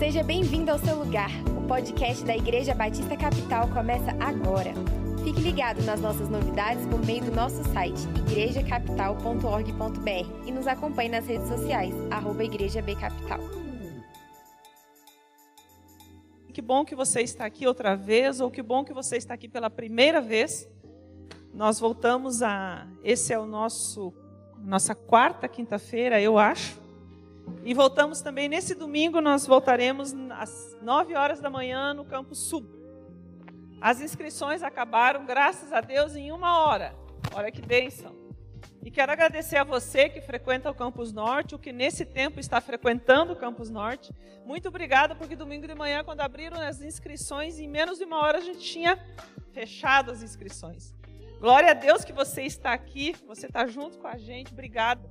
Seja bem-vindo ao seu lugar. O podcast da Igreja Batista Capital começa agora. Fique ligado nas nossas novidades por meio do nosso site igrejacapital.org.br e nos acompanhe nas redes sociais, arroba Igreja B Capital. Que bom que você está aqui outra vez, ou que bom que você está aqui pela primeira vez. Nós voltamos a. Esse é o nosso nossa quarta quinta-feira, eu acho. E voltamos também nesse domingo, nós voltaremos às 9 horas da manhã no Campo Sul. As inscrições acabaram, graças a Deus, em uma hora. Olha que bênção. E quero agradecer a você que frequenta o Campus Norte, o que nesse tempo está frequentando o Campus Norte. Muito obrigada, porque domingo de manhã, quando abriram as inscrições, em menos de uma hora a gente tinha fechado as inscrições. Glória a Deus que você está aqui, você está junto com a gente, obrigado.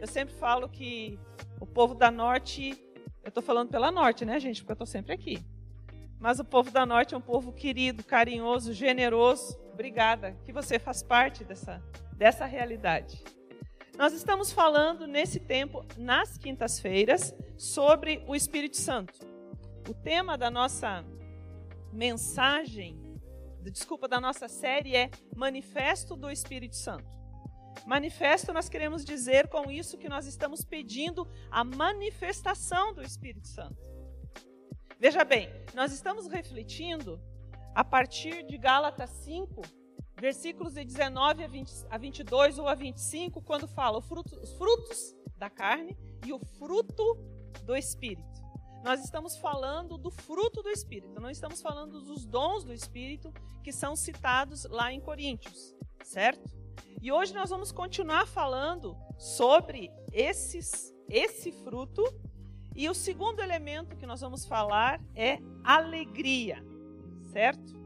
Eu sempre falo que o povo da Norte, eu estou falando pela Norte, né, gente? Porque eu estou sempre aqui. Mas o povo da Norte é um povo querido, carinhoso, generoso. Obrigada que você faz parte dessa, dessa realidade. Nós estamos falando nesse tempo, nas quintas-feiras, sobre o Espírito Santo. O tema da nossa mensagem, desculpa, da nossa série é Manifesto do Espírito Santo. Manifesto, nós queremos dizer com isso que nós estamos pedindo a manifestação do Espírito Santo. Veja bem, nós estamos refletindo a partir de Gálatas 5, versículos de 19 a, 20, a 22 ou a 25, quando fala fruto, os frutos da carne e o fruto do Espírito. Nós estamos falando do fruto do Espírito, não estamos falando dos dons do Espírito que são citados lá em Coríntios, certo? E hoje nós vamos continuar falando sobre esses, esse fruto. E o segundo elemento que nós vamos falar é alegria, certo?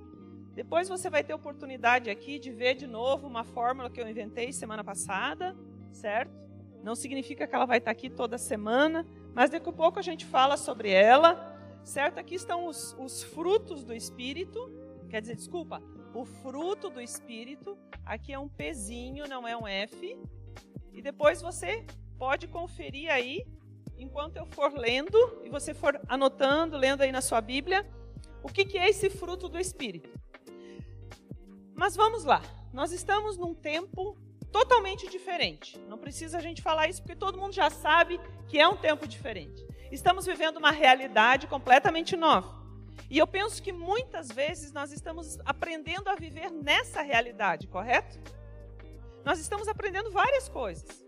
Depois você vai ter oportunidade aqui de ver de novo uma fórmula que eu inventei semana passada, certo? Não significa que ela vai estar aqui toda semana, mas daqui a pouco a gente fala sobre ela, certo? Aqui estão os, os frutos do Espírito, quer dizer, desculpa, o fruto do Espírito. Aqui é um Pzinho, não é um F. E depois você pode conferir aí, enquanto eu for lendo, e você for anotando, lendo aí na sua Bíblia, o que, que é esse fruto do Espírito. Mas vamos lá. Nós estamos num tempo totalmente diferente. Não precisa a gente falar isso, porque todo mundo já sabe que é um tempo diferente. Estamos vivendo uma realidade completamente nova. E eu penso que muitas vezes nós estamos aprendendo a viver nessa realidade, correto? Nós estamos aprendendo várias coisas.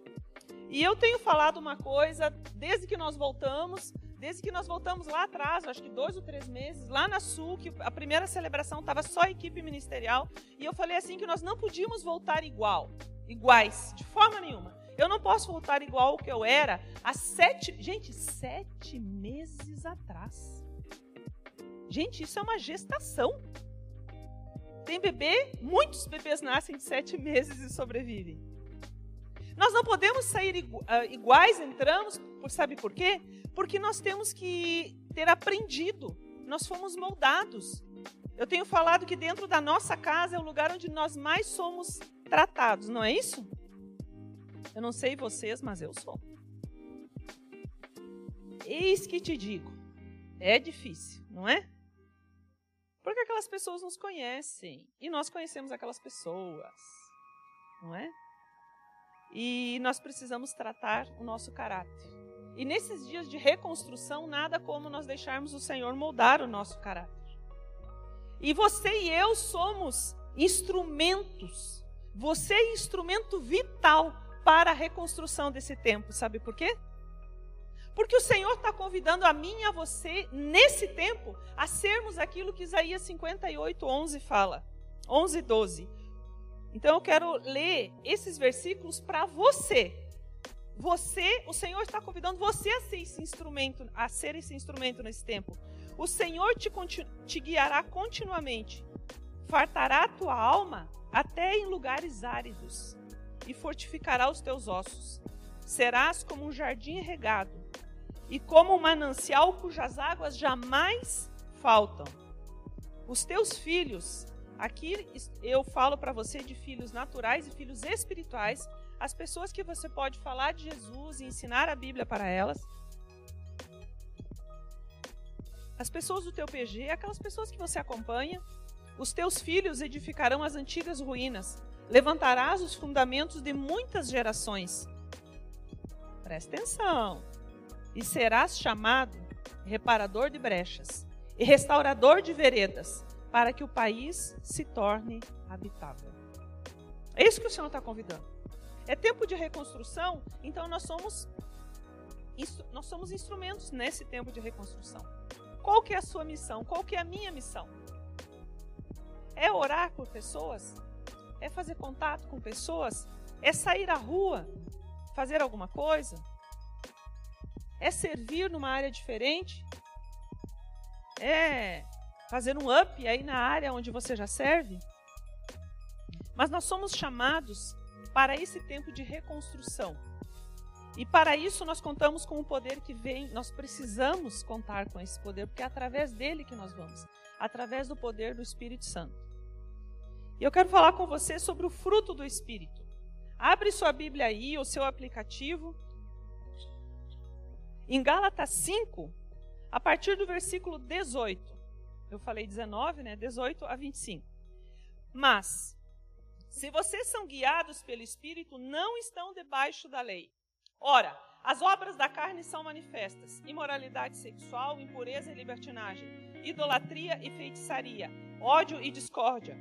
E eu tenho falado uma coisa desde que nós voltamos, desde que nós voltamos lá atrás, acho que dois ou três meses, lá na Sul, que a primeira celebração estava só a equipe ministerial, e eu falei assim que nós não podíamos voltar igual, iguais, de forma nenhuma. Eu não posso voltar igual ao que eu era há sete, gente, sete meses atrás. Gente, isso é uma gestação. Tem bebê, muitos bebês nascem de sete meses e sobrevivem. Nós não podemos sair ah, iguais, entramos, sabe por quê? Porque nós temos que ter aprendido, nós fomos moldados. Eu tenho falado que dentro da nossa casa é o lugar onde nós mais somos tratados, não é isso? Eu não sei vocês, mas eu sou. Eis que te digo, é difícil, não é? Porque aquelas pessoas nos conhecem e nós conhecemos aquelas pessoas, não é? E nós precisamos tratar o nosso caráter. E nesses dias de reconstrução, nada como nós deixarmos o Senhor moldar o nosso caráter. E você e eu somos instrumentos. Você é instrumento vital para a reconstrução desse tempo. Sabe por quê? Porque o Senhor está convidando a mim e a você, nesse tempo, a sermos aquilo que Isaías 58, 11 fala. 11, 12. Então eu quero ler esses versículos para você. Você, o Senhor está convidando você a ser esse instrumento, a ser esse instrumento nesse tempo. O Senhor te, te guiará continuamente, fartará a tua alma até em lugares áridos e fortificará os teus ossos. Serás como um jardim regado e como um manancial cujas águas jamais faltam. Os teus filhos, aqui eu falo para você de filhos naturais e filhos espirituais, as pessoas que você pode falar de Jesus e ensinar a Bíblia para elas. as pessoas do teu PG, aquelas pessoas que você acompanha, os teus filhos edificarão as antigas ruínas, levantarás os fundamentos de muitas gerações. Presta atenção. E serás chamado reparador de brechas e restaurador de veredas, para que o país se torne habitável. É isso que o Senhor está convidando. É tempo de reconstrução, então nós somos nós somos instrumentos nesse tempo de reconstrução. Qual que é a sua missão? Qual que é a minha missão? É orar por pessoas? É fazer contato com pessoas? É sair à rua? Fazer alguma coisa? É servir numa área diferente? É fazer um up aí na área onde você já serve? Mas nós somos chamados para esse tempo de reconstrução. E para isso nós contamos com o poder que vem, nós precisamos contar com esse poder, porque é através dele que nós vamos, através do poder do Espírito Santo. E eu quero falar com você sobre o fruto do Espírito. Abre sua Bíblia aí, o seu aplicativo. Em Gálatas 5, a partir do versículo 18. Eu falei 19, né? 18 a 25. Mas, se vocês são guiados pelo Espírito, não estão debaixo da lei. Ora, as obras da carne são manifestas: imoralidade sexual, impureza e libertinagem, idolatria e feitiçaria, ódio e discórdia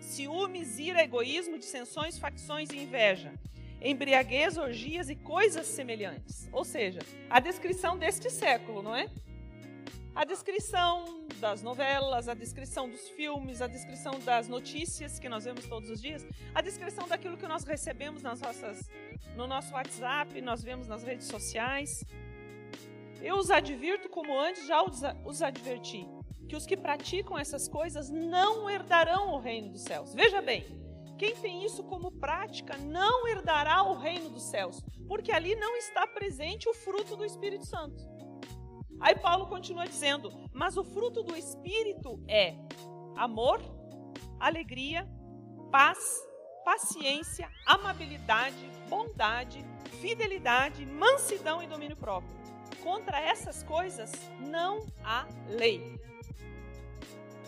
ciúmes, ira, egoísmo, dissensões, facções e inveja, embriaguez, orgias e coisas semelhantes. Ou seja, a descrição deste século, não é? A descrição das novelas, a descrição dos filmes, a descrição das notícias que nós vemos todos os dias, a descrição daquilo que nós recebemos nas nossas, no nosso WhatsApp, nós vemos nas redes sociais. Eu os advirto como antes já os adverti que os que praticam essas coisas não herdarão o reino dos céus. Veja bem, quem tem isso como prática não herdará o reino dos céus, porque ali não está presente o fruto do Espírito Santo. Aí Paulo continua dizendo: Mas o fruto do Espírito é amor, alegria, paz, paciência, amabilidade, bondade, fidelidade, mansidão e domínio próprio. Contra essas coisas não há lei.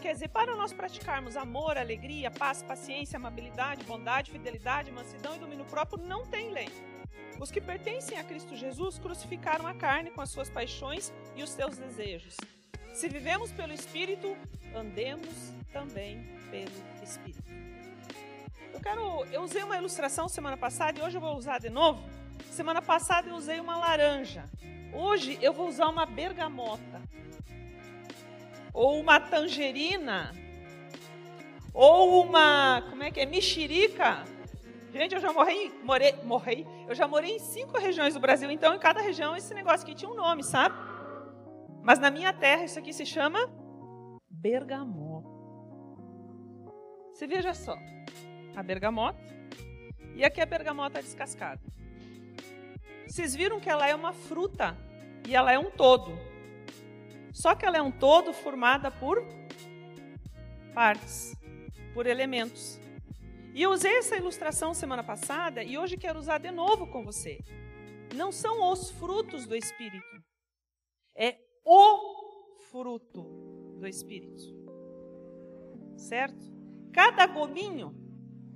Quer dizer, para nós praticarmos amor, alegria, paz, paciência, amabilidade, bondade, fidelidade, mansidão e domínio próprio, não tem lei. Os que pertencem a Cristo Jesus crucificaram a carne com as suas paixões e os seus desejos. Se vivemos pelo Espírito, andemos também pelo Espírito. Eu quero, eu usei uma ilustração semana passada e hoje eu vou usar de novo. Semana passada eu usei uma laranja. Hoje eu vou usar uma bergamota ou uma tangerina, ou uma, como é que é, mexerica. Gente, eu já morei, morei, morei, eu já morei em cinco regiões do Brasil, então em cada região esse negócio aqui tinha um nome, sabe? Mas na minha terra isso aqui se chama bergamota. Você veja só, a bergamota e aqui a bergamota descascada. Vocês viram que ela é uma fruta e ela é um todo. Só que ela é um todo formada por partes, por elementos. E eu usei essa ilustração semana passada e hoje quero usar de novo com você. Não são os frutos do Espírito, é o fruto do Espírito. Certo? Cada gominho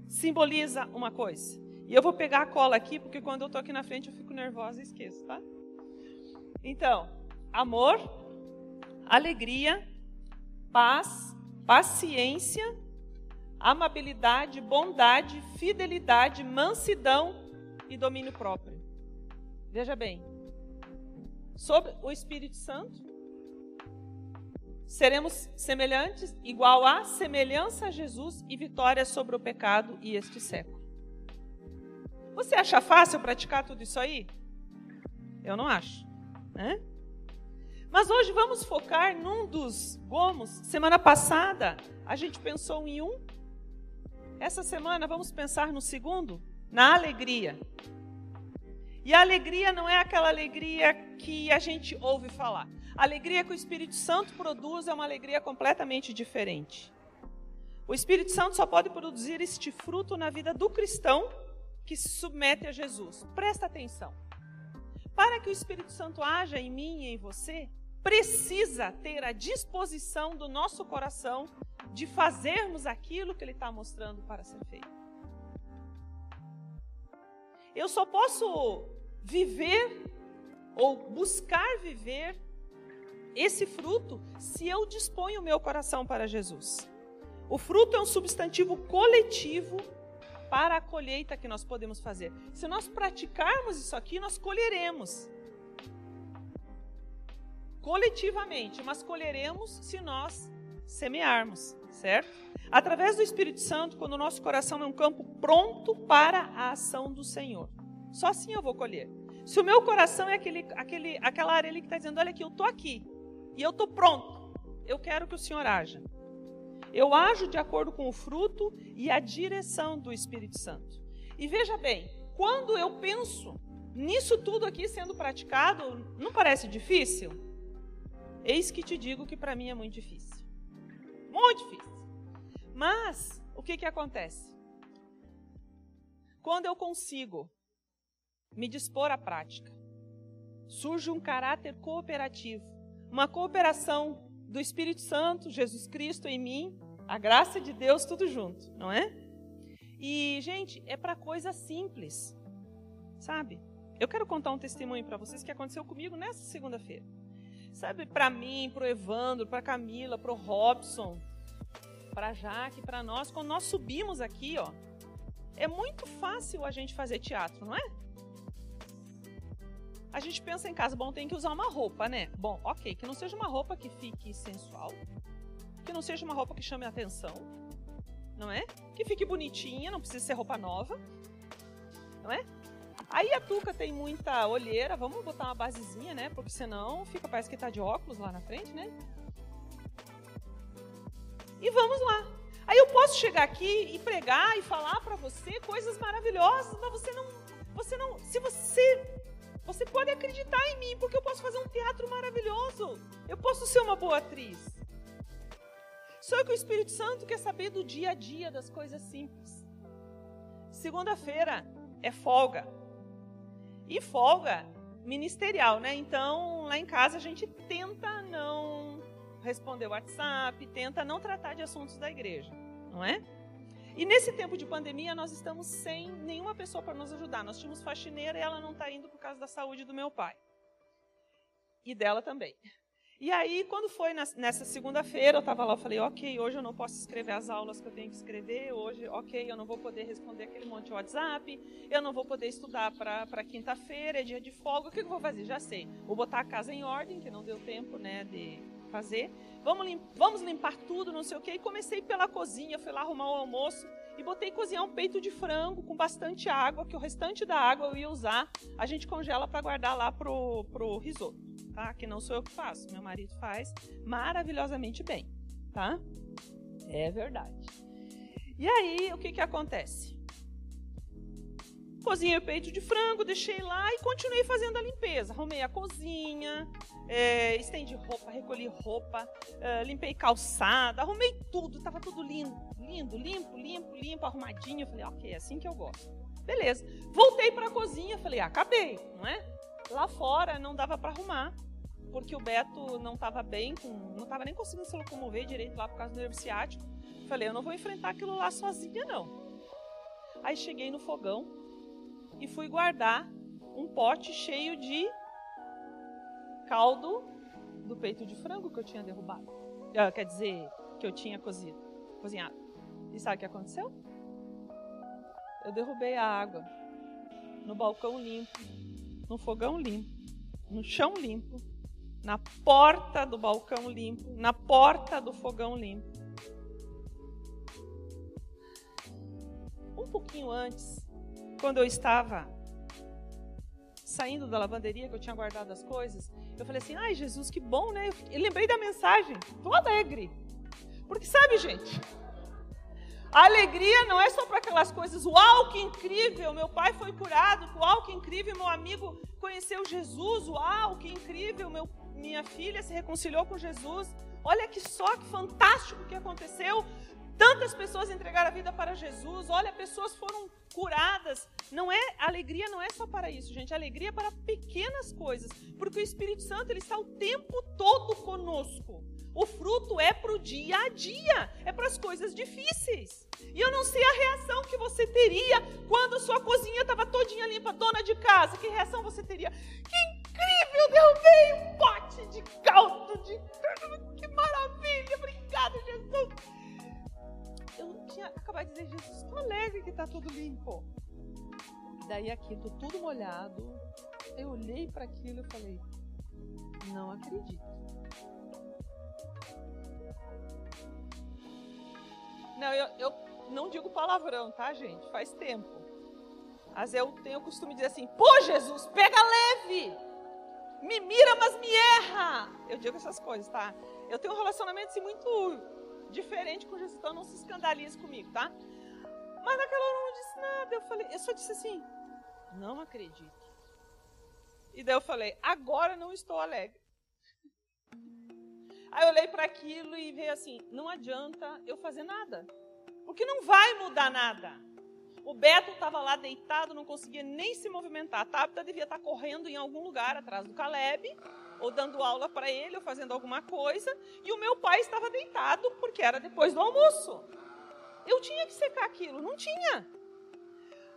simboliza uma coisa. E eu vou pegar a cola aqui, porque quando eu estou aqui na frente eu fico nervosa e esqueço, tá? Então, amor, alegria, paz, paciência, amabilidade, bondade, fidelidade, mansidão e domínio próprio. Veja bem, sobre o Espírito Santo, seremos semelhantes, igual a semelhança a Jesus e vitória sobre o pecado e este século. Você acha fácil praticar tudo isso aí? Eu não acho. Né? Mas hoje vamos focar num dos gomos. Semana passada a gente pensou em um. Essa semana vamos pensar no segundo, na alegria. E a alegria não é aquela alegria que a gente ouve falar. A alegria que o Espírito Santo produz é uma alegria completamente diferente. O Espírito Santo só pode produzir este fruto na vida do cristão que se submete a Jesus. Presta atenção. Para que o Espírito Santo haja em mim e em você, precisa ter a disposição do nosso coração de fazermos aquilo que Ele está mostrando para ser feito. Eu só posso viver ou buscar viver esse fruto se eu disponho o meu coração para Jesus. O fruto é um substantivo coletivo para a colheita que nós podemos fazer. Se nós praticarmos isso aqui, nós colheremos. Coletivamente, mas colheremos se nós semearmos, certo? Através do Espírito Santo, quando o nosso coração é um campo pronto para a ação do Senhor. Só assim eu vou colher. Se o meu coração é aquele, aquele, aquela área ali que está dizendo, olha aqui, eu estou aqui e eu estou pronto, eu quero que o Senhor haja. Eu ajo de acordo com o fruto e a direção do Espírito Santo. E veja bem, quando eu penso nisso tudo aqui sendo praticado, não parece difícil? Eis que te digo que para mim é muito difícil. Muito difícil. Mas, o que, que acontece? Quando eu consigo me dispor à prática, surge um caráter cooperativo, uma cooperação do Espírito Santo, Jesus Cristo em mim, a graça de Deus, tudo junto, não é? E, gente, é para coisa simples, sabe? Eu quero contar um testemunho para vocês que aconteceu comigo nessa segunda-feira. Sabe, para mim, para o Evandro, para Camila, para o Robson, para Jaque, para nós, quando nós subimos aqui, ó, é muito fácil a gente fazer teatro, não é? A gente pensa em casa, bom, tem que usar uma roupa, né? Bom, ok, que não seja uma roupa que fique sensual, que não seja uma roupa que chame atenção, não é? Que fique bonitinha, não precisa ser roupa nova, não é? Aí a Tuca tem muita olheira, vamos botar uma basezinha, né? Porque senão fica, parece que tá de óculos lá na frente, né? E vamos lá. Aí eu posso chegar aqui e pregar e falar para você coisas maravilhosas, mas você não, você não, se você você pode acreditar em mim, porque eu posso fazer um teatro maravilhoso. Eu posso ser uma boa atriz. Só que o Espírito Santo quer saber do dia a dia, das coisas simples. Segunda-feira é folga. E folga ministerial, né? Então, lá em casa a gente tenta não responder WhatsApp, tenta não tratar de assuntos da igreja, não é? E nesse tempo de pandemia, nós estamos sem nenhuma pessoa para nos ajudar. Nós tínhamos faxineira e ela não está indo por causa da saúde do meu pai. E dela também. E aí, quando foi nessa segunda-feira, eu estava lá, eu falei, ok, hoje eu não posso escrever as aulas que eu tenho que escrever, hoje, ok, eu não vou poder responder aquele monte de WhatsApp, eu não vou poder estudar para quinta-feira, é dia de folga, o que eu vou fazer? Já sei, vou botar a casa em ordem, que não deu tempo, né, de fazer, vamos, lim vamos limpar tudo, não sei o que, e comecei pela cozinha, fui lá arrumar o almoço, e botei cozinhar um peito de frango com bastante água, que o restante da água eu ia usar, a gente congela para guardar lá pro, pro risoto tá? Que não sou eu que faço, meu marido faz maravilhosamente bem, tá? É verdade. E aí, o que que acontece? Cozinhei o peito de frango, deixei lá e continuei fazendo a limpeza. Arrumei a cozinha, é, estendi roupa, recolhi roupa, é, limpei calçada, arrumei tudo, tava tudo lindo, lindo, limpo, limpo, limpo, arrumadinho. Eu falei, ok, é assim que eu gosto. Beleza. Voltei para a cozinha, falei, ah, acabei, não é? Lá fora não dava para arrumar porque o Beto não estava bem, com, não estava nem conseguindo se locomover direito lá por causa do nervo ciático. Falei, eu não vou enfrentar aquilo lá sozinha, não. Aí cheguei no fogão e fui guardar um pote cheio de caldo do peito de frango que eu tinha derrubado. Uh, quer dizer, que eu tinha cozido, cozinhado. E sabe o que aconteceu? Eu derrubei a água no balcão limpo, no fogão limpo, no chão limpo, na porta do balcão limpo, na porta do fogão limpo. Um pouquinho antes, quando eu estava saindo da lavanderia, que eu tinha guardado as coisas, eu falei assim: ai Jesus, que bom, né? Eu lembrei da mensagem, tô alegre. Porque sabe, gente, a alegria não é só para aquelas coisas, uau, que incrível, meu pai foi curado, uau, que incrível, meu amigo conheceu Jesus, uau, que incrível, meu minha filha se reconciliou com Jesus. Olha que só que fantástico que aconteceu. Tantas pessoas entregaram a vida para Jesus. Olha, pessoas foram curadas. Não é alegria, não é só para isso, gente. Alegria é para pequenas coisas, porque o Espírito Santo ele está o tempo todo conosco. O fruto é para o dia a dia, é para as coisas difíceis. E eu não sei a reação que você teria quando sua cozinha estava todinha limpa, dona de casa. Que reação você teria? Que incrível! Derrubei um pote de caldo de. Que maravilha! Obrigada, Jesus! Eu tinha acabado de dizer, Jesus, estou alegre que está tudo limpo. Daí aquilo tudo molhado. Eu olhei para aquilo e falei, não acredito. Não, eu, eu não digo palavrão, tá, gente? Faz tempo. Mas eu tenho o costume de dizer assim: pô, Jesus, pega leve! Me mira, mas me erra! Eu digo essas coisas, tá? Eu tenho um relacionamento assim, muito diferente com Jesus, então não se escandalize comigo, tá? Mas naquela hora eu não disse nada. Eu falei, eu só disse assim: não acredito. E daí eu falei: agora não estou alegre. Aí eu olhei para aquilo e veio assim: não adianta eu fazer nada, porque não vai mudar nada. O Beto estava lá deitado, não conseguia nem se movimentar. A Tabita devia estar tá correndo em algum lugar atrás do Caleb, ou dando aula para ele, ou fazendo alguma coisa. E o meu pai estava deitado, porque era depois do almoço. Eu tinha que secar aquilo, não tinha.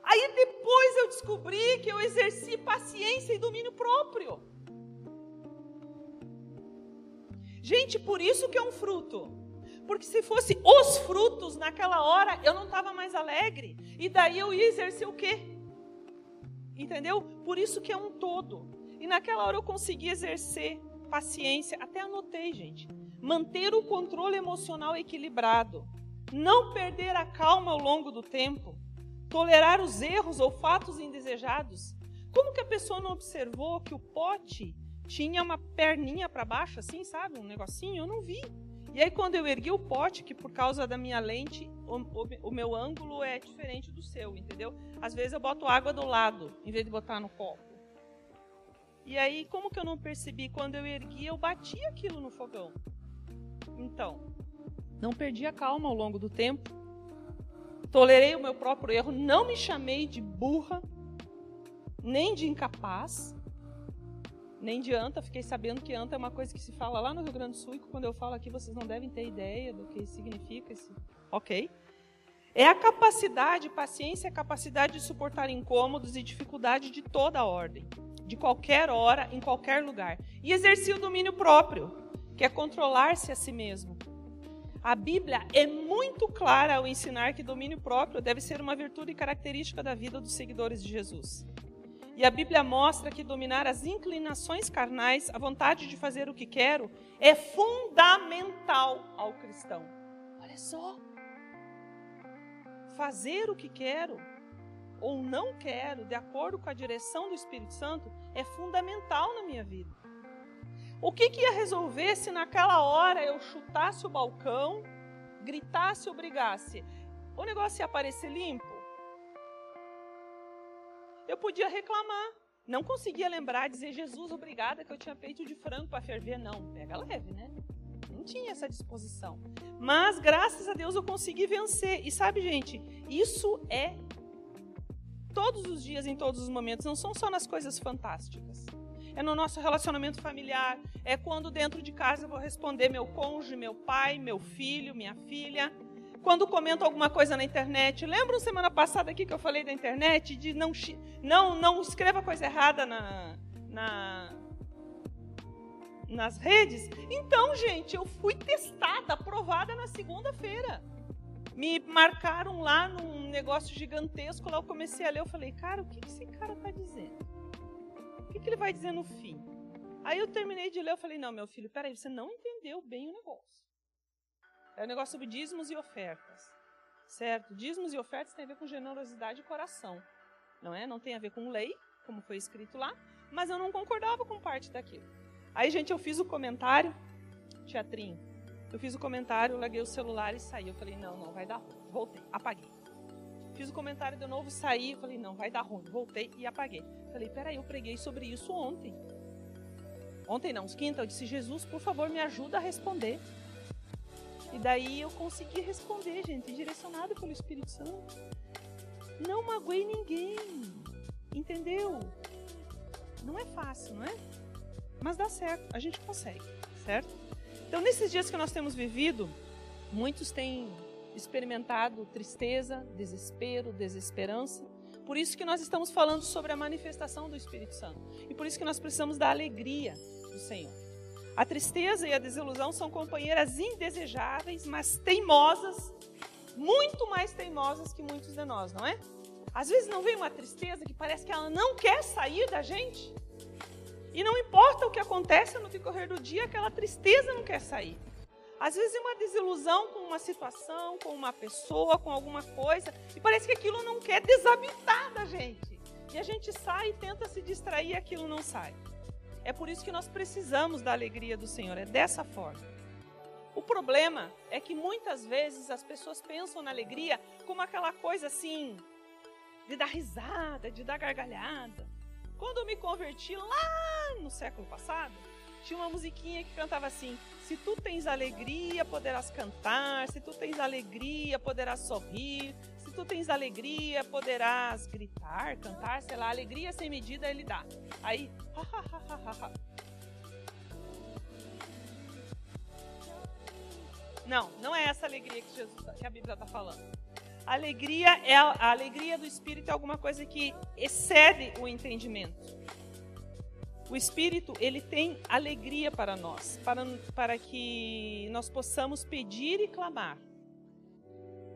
Aí depois eu descobri que eu exerci paciência e domínio próprio. Gente, por isso que é um fruto. Porque se fosse os frutos naquela hora, eu não estava mais alegre. E daí eu ia exercer o quê? Entendeu? Por isso que é um todo. E naquela hora eu consegui exercer paciência. Até anotei, gente. Manter o controle emocional equilibrado. Não perder a calma ao longo do tempo. Tolerar os erros ou fatos indesejados. Como que a pessoa não observou que o pote tinha uma perninha para baixo, assim, sabe? Um negocinho, eu não vi. E aí, quando eu ergui o pote, que por causa da minha lente, o, o, o, meu ângulo é diferente do seu, entendeu? Às vezes eu boto água do lado, em vez de botar no copo. E aí, como que eu não percebi? Quando eu ergui, eu bati aquilo no fogão. Então, não perdi a calma ao longo do tempo. Tolerei o meu próprio erro, não me chamei de burra, nem de incapaz nem de anta, fiquei sabendo que anta é uma coisa que se fala lá no Rio Grande do Sul e quando eu falo aqui vocês não devem ter ideia do que significa esse. Ok? É a capacidade, paciência, a capacidade de suportar incômodos e dificuldade de toda ordem, de qualquer hora, em qualquer lugar. E exercer o domínio próprio, que é controlar-se a si mesmo. A Bíblia é muito clara ao ensinar que domínio próprio deve ser uma virtude característica da vida dos seguidores de Jesus. E a Bíblia mostra que dominar as inclinações carnais, a vontade de fazer o que quero, é fundamental ao cristão. Olha só. Fazer o que quero ou não quero, de acordo com a direção do Espírito Santo, é fundamental na minha vida. O que, que ia resolver se naquela hora eu chutasse o balcão, gritasse ou brigasse? O negócio ia aparecer limpo? Eu podia reclamar. Não conseguia lembrar, dizer, Jesus, obrigada que eu tinha peito de frango para ferver. Não, pega leve, né? Não tinha essa disposição. Mas, graças a Deus, eu consegui vencer. E sabe, gente, isso é todos os dias, em todos os momentos. Não são só nas coisas fantásticas. É no nosso relacionamento familiar. É quando dentro de casa eu vou responder meu cônjuge, meu pai, meu filho, minha filha quando comento alguma coisa na internet. Lembram semana passada aqui que eu falei da internet? De não, não, não escreva coisa errada na, na, nas redes? Então, gente, eu fui testada, aprovada na segunda-feira. Me marcaram lá num negócio gigantesco, lá eu comecei a ler, eu falei, cara, o que esse cara está dizendo? O que ele vai dizer no fim? Aí eu terminei de ler, eu falei, não, meu filho, peraí, você não entendeu bem o negócio. É um negócio sobre dízimos e ofertas. Certo? Dízimos e ofertas tem a ver com generosidade e coração. Não é? Não tem a ver com lei, como foi escrito lá, mas eu não concordava com parte daquilo. Aí, gente, eu fiz o comentário, teatrinho. Eu fiz o comentário, larguei o celular e saí. Eu falei, não, não, vai dar ruim. Voltei, apaguei. Fiz o comentário de novo, saí. Eu falei, não, vai dar ruim. Voltei e apaguei. Falei, peraí, eu preguei sobre isso ontem. Ontem não, quinta, eu disse, Jesus, por favor, me ajuda a responder. E daí eu consegui responder, gente, direcionado pelo Espírito Santo. Não magoei ninguém. Entendeu? Não é fácil, não é? Mas dá certo, a gente consegue, certo? Então, nesses dias que nós temos vivido, muitos têm experimentado tristeza, desespero, desesperança. Por isso que nós estamos falando sobre a manifestação do Espírito Santo. E por isso que nós precisamos da alegria do Senhor. A tristeza e a desilusão são companheiras indesejáveis, mas teimosas, muito mais teimosas que muitos de nós, não é? Às vezes não vem uma tristeza que parece que ela não quer sair da gente. E não importa o que acontece no decorrer do dia, aquela tristeza não quer sair. Às vezes é uma desilusão com uma situação, com uma pessoa, com alguma coisa, e parece que aquilo não quer desabitar da gente. E a gente sai e tenta se distrair aquilo não sai. É por isso que nós precisamos da alegria do Senhor, é dessa forma. O problema é que muitas vezes as pessoas pensam na alegria como aquela coisa assim, de dar risada, de dar gargalhada. Quando eu me converti lá no século passado, tinha uma musiquinha que cantava assim: Se tu tens alegria, poderás cantar, se tu tens alegria, poderás sorrir, tu tens alegria, poderás gritar, cantar, sei lá, alegria sem medida ele dá. Aí, Não, não é essa alegria que, Jesus, que a Bíblia está falando. A alegria é a alegria do Espírito é alguma coisa que excede o entendimento. O Espírito, ele tem alegria para nós, para, para que nós possamos pedir e clamar,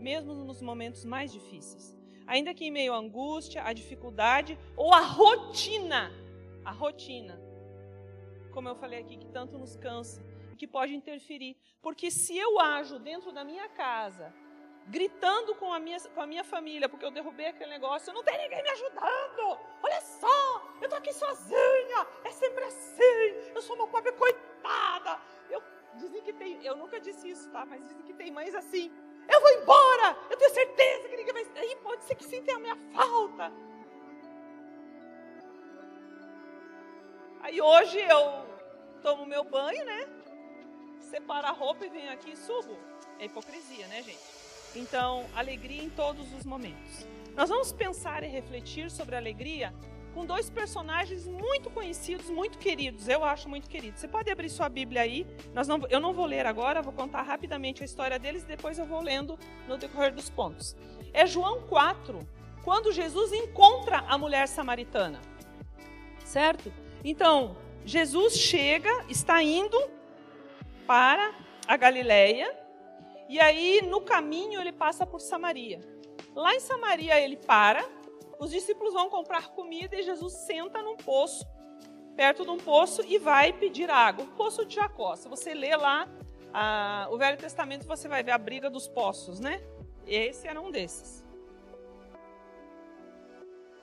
mesmo nos momentos mais difíceis. Ainda que em meio à angústia, à dificuldade ou à rotina, a rotina, como eu falei aqui, que tanto nos cansa e que pode interferir. Porque se eu ajo dentro da minha casa gritando com a, minha, com a minha família, porque eu derrubei aquele negócio, não tenho ninguém me ajudando. Olha só, eu tô aqui sozinha, é sempre assim, eu sou uma pobre coitada. Eu, dizem que tem, eu nunca disse isso, tá? Mas dizem que tem mães assim, eu vou embora, eu tenho certeza que ninguém vai. Aí pode ser que sinta a minha falta. Aí hoje eu tomo meu banho, né? Separo a roupa e venho aqui e subo. É hipocrisia, né, gente? Então, alegria em todos os momentos. Nós vamos pensar e refletir sobre a alegria com dois personagens muito conhecidos, muito queridos. Eu acho muito queridos. Você pode abrir sua Bíblia aí. Nós não, eu não vou ler agora, vou contar rapidamente a história deles depois eu vou lendo no decorrer dos pontos. É João 4, quando Jesus encontra a mulher samaritana. Certo? Então, Jesus chega, está indo para a Galileia e aí, no caminho, ele passa por Samaria. Lá em Samaria, ele para, os discípulos vão comprar comida e Jesus senta num poço, perto de um poço, e vai pedir água. O poço de Jacó. Se você lê lá ah, o Velho Testamento, você vai ver a briga dos poços, né? Esse era um desses.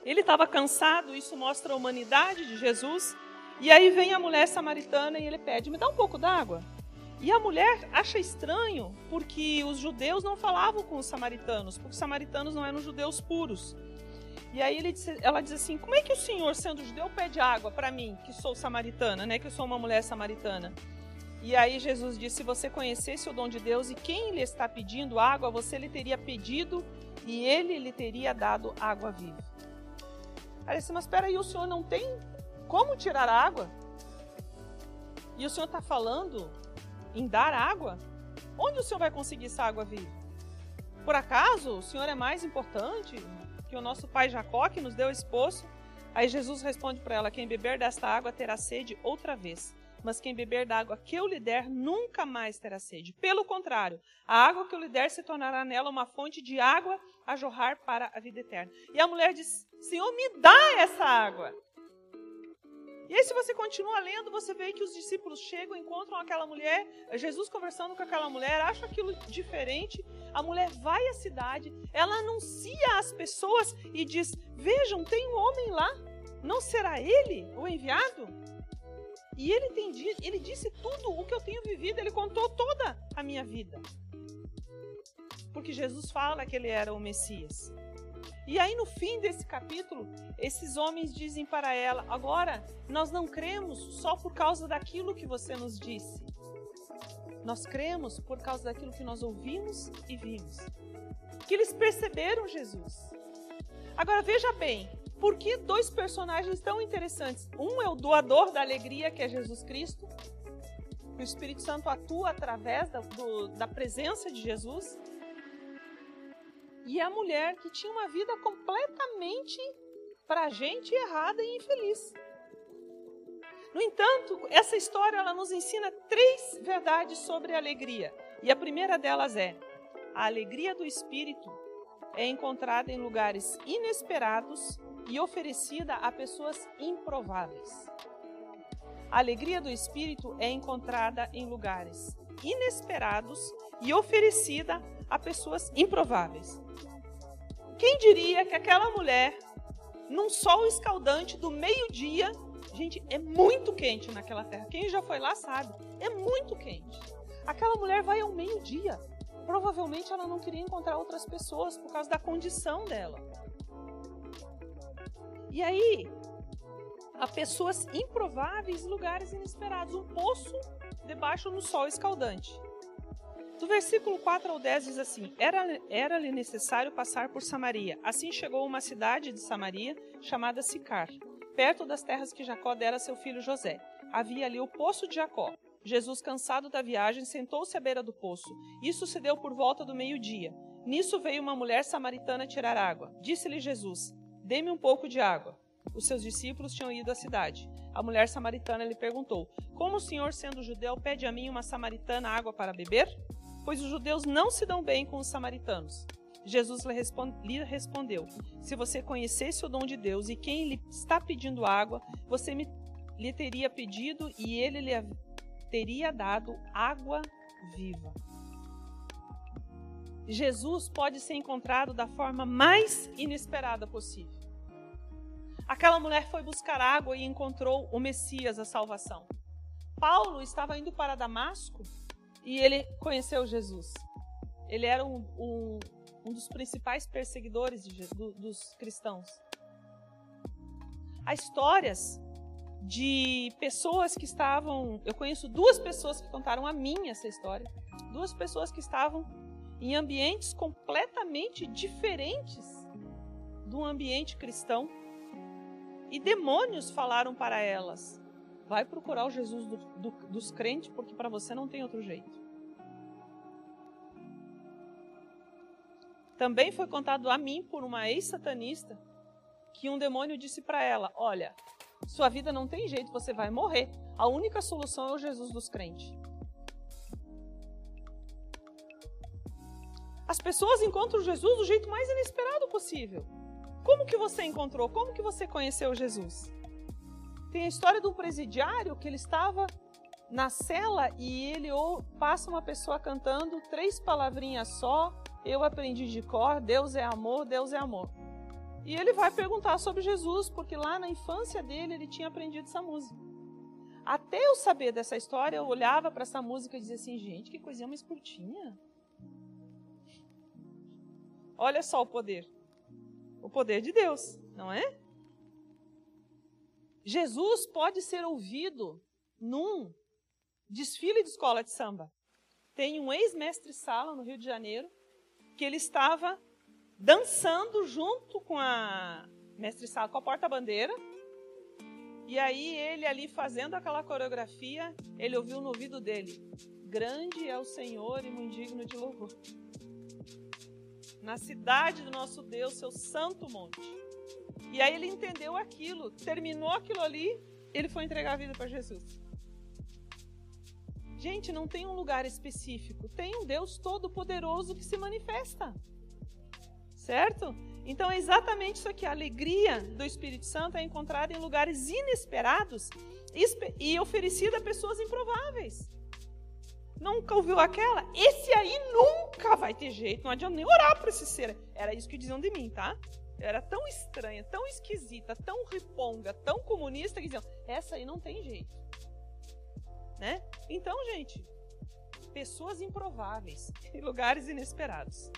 Ele estava cansado, isso mostra a humanidade de Jesus. E aí vem a mulher samaritana e ele pede: Me dá um pouco d'água. E a mulher acha estranho porque os judeus não falavam com os samaritanos, porque os samaritanos não eram judeus puros. E aí disse, ela diz assim: Como é que o senhor, sendo judeu, pede água para mim, que sou samaritana, né? Que eu sou uma mulher samaritana? E aí Jesus disse: Se você conhecesse o dom de Deus e quem lhe está pedindo água, você lhe teria pedido e ele lhe teria dado água viva. Ela disse: Mas espera aí, o senhor não tem como tirar água? E o senhor está falando em dar água? Onde o Senhor vai conseguir essa água viva? Por acaso o Senhor é mais importante que o nosso pai Jacó, que nos deu esse poço? Aí Jesus responde para ela: Quem beber desta água terá sede outra vez. Mas quem beber da água que eu lhe der nunca mais terá sede. Pelo contrário, a água que eu lhe der se tornará nela uma fonte de água a jorrar para a vida eterna. E a mulher diz: Senhor, me dá essa água. E aí, se você continua lendo, você vê que os discípulos chegam, encontram aquela mulher, Jesus conversando com aquela mulher, acham aquilo diferente. A mulher vai à cidade, ela anuncia às pessoas e diz: Vejam, tem um homem lá, não será ele o enviado? E ele, tem, ele disse tudo o que eu tenho vivido, ele contou toda a minha vida. Porque Jesus fala que ele era o Messias. E aí, no fim desse capítulo, esses homens dizem para ela: Agora, nós não cremos só por causa daquilo que você nos disse. Nós cremos por causa daquilo que nós ouvimos e vimos. Que eles perceberam Jesus. Agora veja bem, por que dois personagens tão interessantes? Um é o doador da alegria, que é Jesus Cristo, que o Espírito Santo atua através da, do, da presença de Jesus. E a mulher que tinha uma vida completamente para a gente errada e infeliz. No entanto, essa história ela nos ensina três verdades sobre a alegria. E a primeira delas é: a alegria do espírito é encontrada em lugares inesperados e oferecida a pessoas improváveis. A alegria do espírito é encontrada em lugares inesperados e oferecida a pessoas improváveis. Quem diria que aquela mulher, num sol escaldante do meio-dia, Gente, é muito quente naquela terra. Quem já foi lá sabe. É muito quente. Aquela mulher vai ao meio-dia. Provavelmente ela não queria encontrar outras pessoas por causa da condição dela. E aí, há pessoas improváveis, lugares inesperados. Um poço debaixo no sol escaldante. Do versículo 4 ao 10 diz assim: Era-lhe era necessário passar por Samaria. Assim chegou uma cidade de Samaria chamada Sicar perto das terras que Jacó dera a seu filho José. Havia ali o poço de Jacó. Jesus, cansado da viagem, sentou-se à beira do poço. Isso se deu por volta do meio-dia. Nisso veio uma mulher samaritana tirar água. Disse-lhe Jesus: Dê-me um pouco de água. Os seus discípulos tinham ido à cidade. A mulher samaritana lhe perguntou: Como o senhor, sendo judeu, pede a mim, uma samaritana, água para beber? Pois os judeus não se dão bem com os samaritanos. Jesus lhe respondeu: Se você conhecesse o dom de Deus e quem lhe está pedindo água, você me, lhe teria pedido e ele lhe teria dado água viva. Jesus pode ser encontrado da forma mais inesperada possível. Aquela mulher foi buscar água e encontrou o Messias, a salvação. Paulo estava indo para Damasco e ele conheceu Jesus. Ele era um, um, um dos principais perseguidores de, do, dos cristãos. Há histórias de pessoas que estavam. Eu conheço duas pessoas que contaram a mim essa história. Duas pessoas que estavam em ambientes completamente diferentes do ambiente cristão. E demônios falaram para elas: vai procurar o Jesus do, do, dos crentes, porque para você não tem outro jeito. Também foi contado a mim por uma ex-satanista que um demônio disse para ela: Olha, sua vida não tem jeito, você vai morrer. A única solução é o Jesus dos crentes. As pessoas encontram Jesus do jeito mais inesperado possível. Como que você encontrou? Como que você conheceu Jesus? Tem a história do presidiário que ele estava na cela e ele ou passa uma pessoa cantando três palavrinhas só, eu aprendi de cor, Deus é amor, Deus é amor. E ele vai perguntar sobre Jesus, porque lá na infância dele ele tinha aprendido essa música. Até eu saber dessa história, eu olhava para essa música e dizia assim: gente, que coisinha mais curtinha. Olha só o poder. O poder de Deus, não é? Jesus pode ser ouvido num desfile de escola de samba. Tem um ex-mestre-sala no Rio de Janeiro que ele estava dançando junto com a mestre sala, com a porta-bandeira. E aí ele ali fazendo aquela coreografia, ele ouviu no ouvido dele: Grande é o Senhor e muito digno de louvor. Na cidade do nosso Deus, seu santo monte. E aí ele entendeu aquilo, terminou aquilo ali, ele foi entregar a vida para Jesus. Gente, não tem um lugar específico, tem um Deus todo-poderoso que se manifesta. Certo? Então é exatamente isso aqui. A alegria do Espírito Santo é encontrada em lugares inesperados e oferecida a pessoas improváveis. Nunca ouviu aquela? Esse aí nunca vai ter jeito. Não adianta nem orar para esse ser. Era isso que diziam de mim, tá? Era tão estranha, tão esquisita, tão riponga, tão comunista que diziam: essa aí não tem jeito né? Então, gente, pessoas improváveis em lugares inesperados.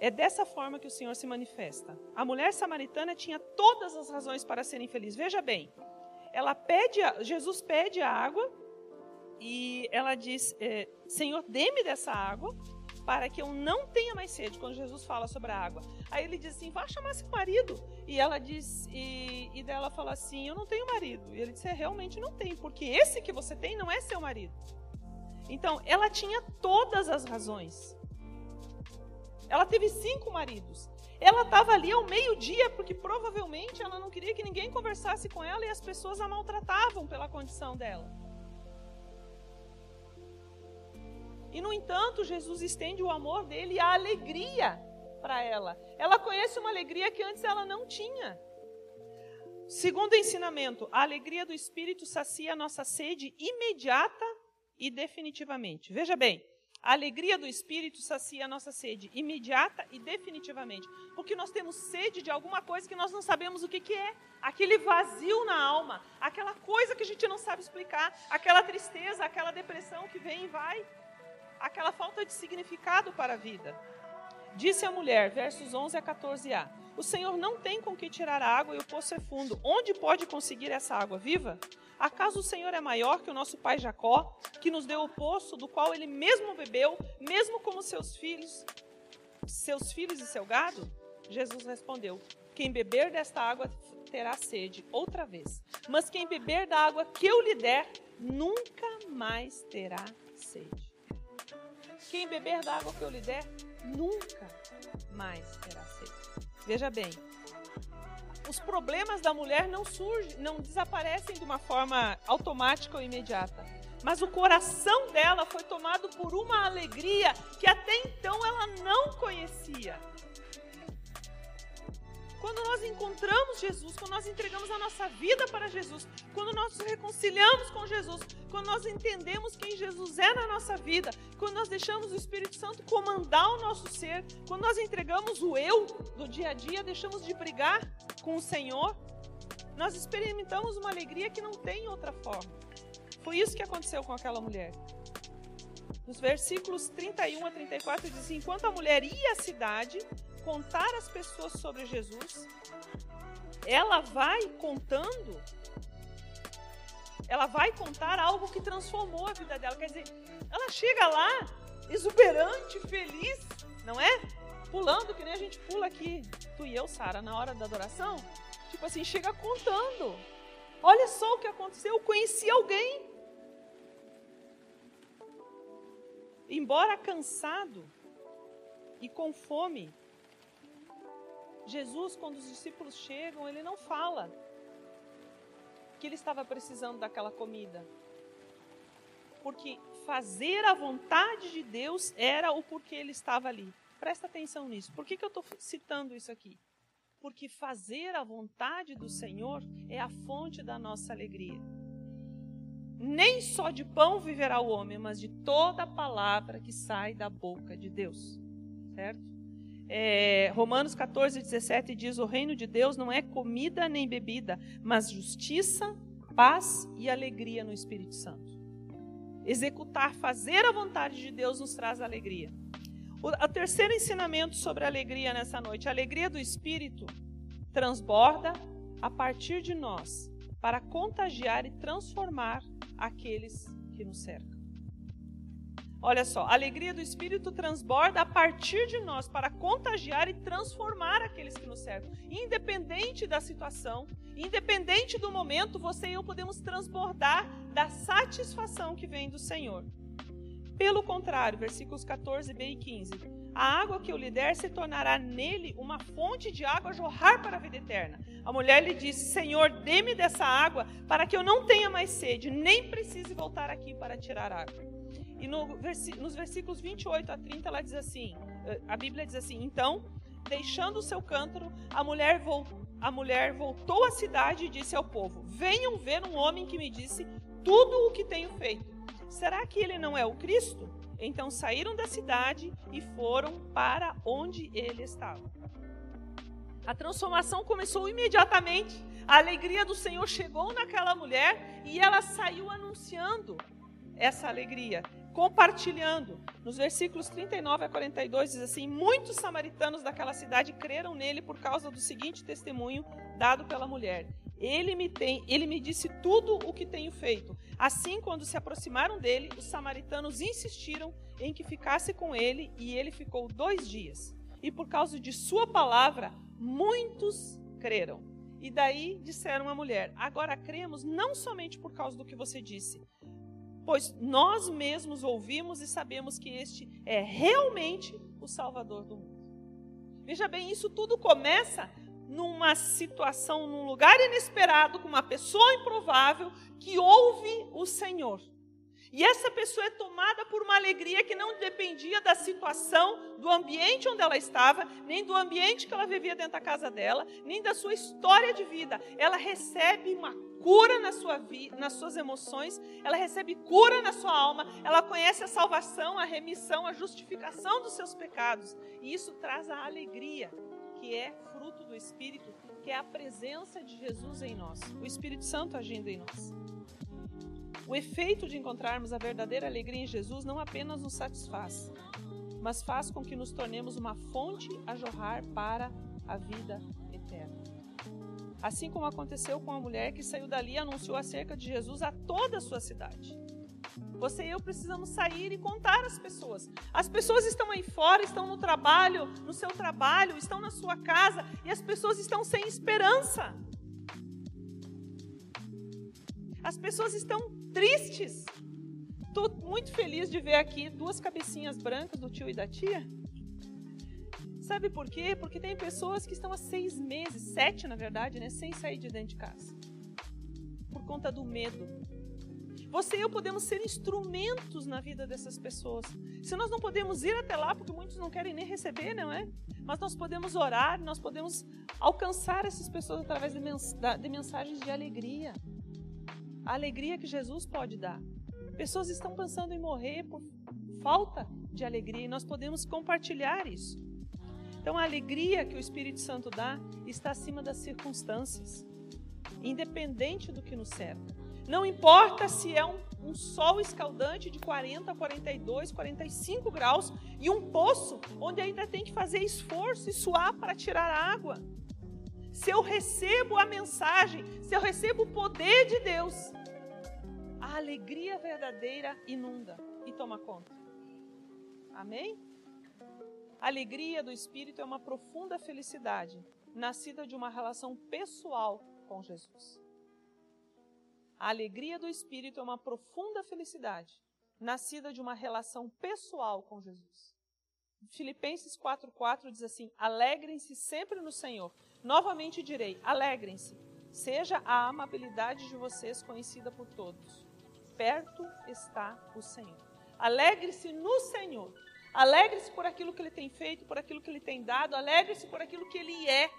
É dessa forma que o Senhor se manifesta. A mulher samaritana tinha todas as razões para ser infeliz. Veja bem, ela pede, Jesus pede a água e ela diz: é, Senhor, dê-me dessa água para que eu não tenha mais sede. Quando Jesus fala sobre a água, aí ele diz assim: vá chamar seu marido. E ela diz e, e dela fala assim: eu não tenho marido. E ele disse: é, realmente não tem, porque esse que você tem não é seu marido. Então, ela tinha todas as razões. Ela teve cinco maridos. Ela estava ali ao meio-dia porque provavelmente ela não queria que ninguém conversasse com ela e as pessoas a maltratavam pela condição dela. E no entanto, Jesus estende o amor dele e a alegria para ela. Ela conhece uma alegria que antes ela não tinha. Segundo ensinamento, a alegria do Espírito sacia a nossa sede imediata e definitivamente. Veja bem, a alegria do Espírito sacia a nossa sede imediata e definitivamente. Porque nós temos sede de alguma coisa que nós não sabemos o que, que é. Aquele vazio na alma, aquela coisa que a gente não sabe explicar, aquela tristeza, aquela depressão que vem e vai, aquela falta de significado para a vida. Disse a mulher, versos 11 a 14a: O Senhor não tem com que tirar a água e o poço é fundo. Onde pode conseguir essa água viva? Acaso o Senhor é maior que o nosso pai Jacó, que nos deu o poço do qual ele mesmo bebeu, mesmo como seus filhos, seus filhos e seu gado? Jesus respondeu: Quem beber desta água terá sede outra vez, mas quem beber da água que eu lhe der nunca mais terá sede. Quem beber da água que eu lhe der nunca mais terá sede. Veja bem, os problemas da mulher não surgem, não desaparecem de uma forma automática ou imediata. Mas o coração dela foi tomado por uma alegria que até então ela não conhecia. Quando nós encontramos Jesus, quando nós entregamos a nossa vida para Jesus, quando nós nos reconciliamos com Jesus, quando nós entendemos quem Jesus é na nossa vida, quando nós deixamos o Espírito Santo comandar o nosso ser, quando nós entregamos o eu do dia a dia, deixamos de brigar com o Senhor, nós experimentamos uma alegria que não tem outra forma. Foi isso que aconteceu com aquela mulher. Nos versículos 31 a 34 diz: Enquanto a mulher ia à cidade, contar às pessoas sobre Jesus, ela vai contando, ela vai contar algo que transformou a vida dela. Quer dizer, ela chega lá exuberante, feliz, não é? Pulando, que nem a gente pula aqui, tu e eu, Sara, na hora da adoração. Tipo assim, chega contando. Olha só o que aconteceu, eu conheci alguém. Embora cansado e com fome, Jesus, quando os discípulos chegam, ele não fala que ele estava precisando daquela comida. Porque fazer a vontade de Deus era o porquê ele estava ali. Presta atenção nisso. Por que, que eu estou citando isso aqui? Porque fazer a vontade do Senhor é a fonte da nossa alegria. Nem só de pão viverá o homem, mas de toda palavra que sai da boca de Deus. Certo? É, Romanos 14, 17 diz: O reino de Deus não é comida nem bebida, mas justiça, paz e alegria no Espírito Santo. Executar, fazer a vontade de Deus nos traz alegria. O, o terceiro ensinamento sobre alegria nessa noite: a alegria do Espírito transborda a partir de nós para contagiar e transformar aqueles que nos cercam. Olha só, a alegria do Espírito transborda a partir de nós para contagiar e transformar aqueles que nos cercam. Independente da situação, independente do momento, você e eu podemos transbordar da satisfação que vem do Senhor. Pelo contrário, versículos 14b e 15. A água que eu lhe der se tornará nele uma fonte de água a jorrar para a vida eterna. A mulher lhe disse: Senhor, dê-me dessa água para que eu não tenha mais sede, nem precise voltar aqui para tirar água. E no, nos versículos 28 a 30 ela diz assim: eh, a Bíblia diz assim: Então, deixando o seu cântaro, a mulher, a mulher voltou à cidade e disse ao povo: Venham ver um homem que me disse tudo o que tenho feito. Será que ele não é o Cristo? Então saíram da cidade e foram para onde ele estava. A transformação começou imediatamente. A alegria do Senhor chegou naquela mulher e ela saiu anunciando essa alegria compartilhando. Nos versículos 39 a 42 diz assim: Muitos samaritanos daquela cidade creram nele por causa do seguinte testemunho dado pela mulher. Ele me tem, ele me disse tudo o que tenho feito. Assim, quando se aproximaram dele, os samaritanos insistiram em que ficasse com ele, e ele ficou dois dias. E por causa de sua palavra, muitos creram. E daí disseram à mulher: Agora cremos não somente por causa do que você disse, pois nós mesmos ouvimos e sabemos que este é realmente o Salvador do mundo. Veja bem, isso tudo começa numa situação, num lugar inesperado, com uma pessoa improvável que ouve o Senhor. E essa pessoa é tomada por uma alegria que não dependia da situação, do ambiente onde ela estava, nem do ambiente que ela vivia dentro da casa dela, nem da sua história de vida. Ela recebe uma cura na sua nas suas emoções, ela recebe cura na sua alma, ela conhece a salvação, a remissão, a justificação dos seus pecados. E isso traz a alegria que é fruto do Espírito, que é a presença de Jesus em nós, o Espírito Santo agindo em nós. O efeito de encontrarmos a verdadeira alegria em Jesus não apenas nos satisfaz, mas faz com que nos tornemos uma fonte a jorrar para a vida eterna. Assim como aconteceu com a mulher que saiu dali e anunciou acerca de Jesus a toda a sua cidade. Você e eu precisamos sair e contar às pessoas. As pessoas estão aí fora, estão no trabalho, no seu trabalho, estão na sua casa e as pessoas estão sem esperança. As pessoas estão tristes. Estou muito feliz de ver aqui duas cabecinhas brancas do tio e da tia. Sabe por quê? Porque tem pessoas que estão há seis meses, sete na verdade, né, sem sair de dentro de casa. Por conta do medo, você e eu podemos ser instrumentos na vida dessas pessoas. Se nós não podemos ir até lá, porque muitos não querem nem receber, não é? Mas nós podemos orar, nós podemos alcançar essas pessoas através de, de mensagens de alegria. A alegria que Jesus pode dar. Pessoas estão pensando em morrer por falta de alegria e nós podemos compartilhar isso. Então, a alegria que o Espírito Santo dá está acima das circunstâncias, independente do que nos cerca. Não importa se é um, um sol escaldante de 40, 42, 45 graus e um poço onde ainda tem que fazer esforço e suar para tirar a água. Se eu recebo a mensagem, se eu recebo o poder de Deus, a alegria verdadeira inunda e toma conta. Amém? A alegria do Espírito é uma profunda felicidade, nascida de uma relação pessoal com Jesus. A alegria do Espírito é uma profunda felicidade, nascida de uma relação pessoal com Jesus. Filipenses 4,4 diz assim: Alegrem-se sempre no Senhor. Novamente direi: alegrem-se. Seja a amabilidade de vocês conhecida por todos. Perto está o Senhor. Alegre-se no Senhor. Alegre-se por aquilo que Ele tem feito, por aquilo que Ele tem dado. Alegre-se por aquilo que Ele é.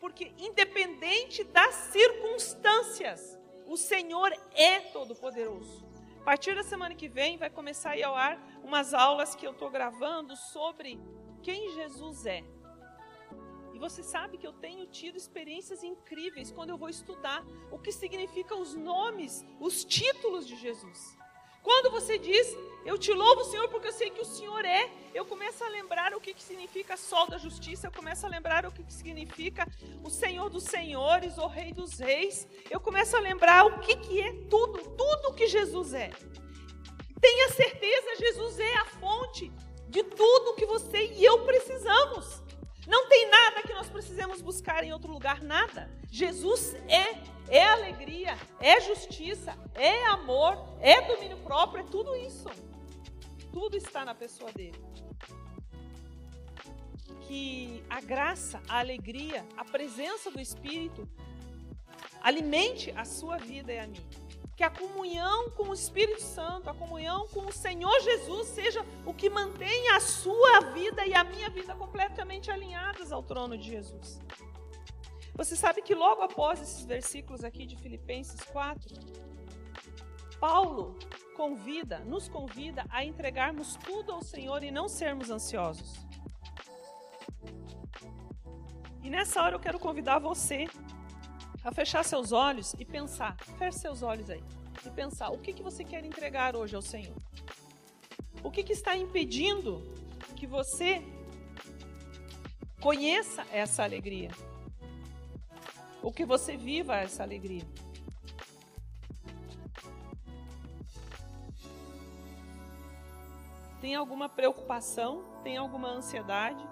Porque, independente das circunstâncias, o Senhor é todo-poderoso. A partir da semana que vem vai começar a ir ao ar umas aulas que eu estou gravando sobre quem Jesus é. Você sabe que eu tenho tido experiências incríveis quando eu vou estudar o que significam os nomes, os títulos de Jesus. Quando você diz, eu te louvo, Senhor, porque eu sei que o Senhor é, eu começo a lembrar o que, que significa sol da justiça, eu começo a lembrar o que, que significa o Senhor dos senhores, o Rei dos reis, eu começo a lembrar o que, que é tudo, tudo que Jesus é. Tenha certeza, Jesus é a fonte de tudo que você e eu precisamos. Não tem nada que nós precisemos buscar em outro lugar, nada. Jesus é é alegria, é justiça, é amor, é domínio próprio, é tudo isso. Tudo está na pessoa dele. Que a graça, a alegria, a presença do Espírito alimente a sua vida e a minha. Que a comunhão com o Espírito Santo, a comunhão com o Senhor Jesus seja o que mantenha a sua vida e a minha vida completamente alinhadas ao trono de Jesus. Você sabe que logo após esses versículos aqui de Filipenses 4, Paulo convida, nos convida a entregarmos tudo ao Senhor e não sermos ansiosos. E nessa hora eu quero convidar você a fechar seus olhos e pensar. Feche seus olhos aí. E pensar, o que, que você quer entregar hoje ao Senhor? O que, que está impedindo que você conheça essa alegria? Ou que você viva essa alegria. Tem alguma preocupação? Tem alguma ansiedade?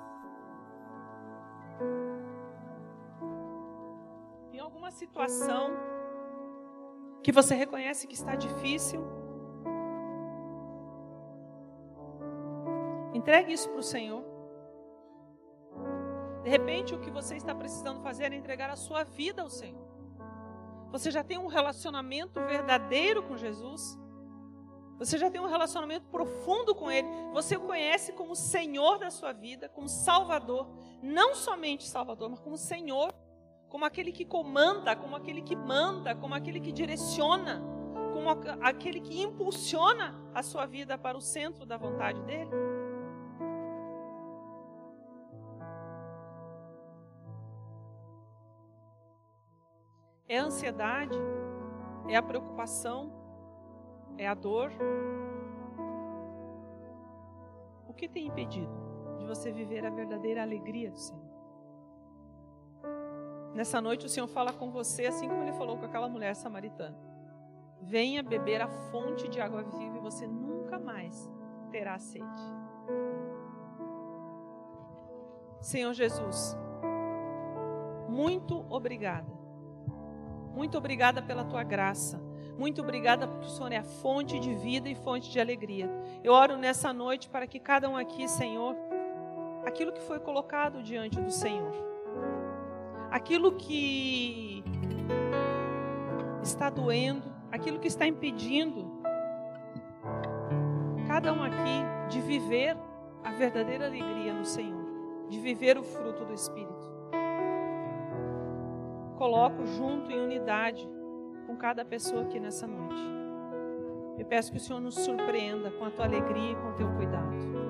Situação que você reconhece que está difícil? Entregue isso para o Senhor. De repente, o que você está precisando fazer é entregar a sua vida ao Senhor. Você já tem um relacionamento verdadeiro com Jesus? Você já tem um relacionamento profundo com Ele. Você o conhece como Senhor da sua vida, como Salvador. Não somente Salvador, mas como Senhor. Como aquele que comanda, como aquele que manda, como aquele que direciona, como aquele que impulsiona a sua vida para o centro da vontade dEle. É a ansiedade, é a preocupação, é a dor? O que tem impedido de você viver a verdadeira alegria do Senhor? Nessa noite o Senhor fala com você assim como ele falou com aquela mulher samaritana. Venha beber a fonte de água viva e você nunca mais terá sede. Senhor Jesus, muito obrigada. Muito obrigada pela tua graça. Muito obrigada porque o Senhor é a fonte de vida e fonte de alegria. Eu oro nessa noite para que cada um aqui, Senhor, aquilo que foi colocado diante do Senhor, aquilo que está doendo, aquilo que está impedindo cada um aqui de viver a verdadeira alegria no Senhor, de viver o fruto do Espírito. Coloco junto em unidade com cada pessoa aqui nessa noite. Eu peço que o Senhor nos surpreenda com a tua alegria e com o teu cuidado.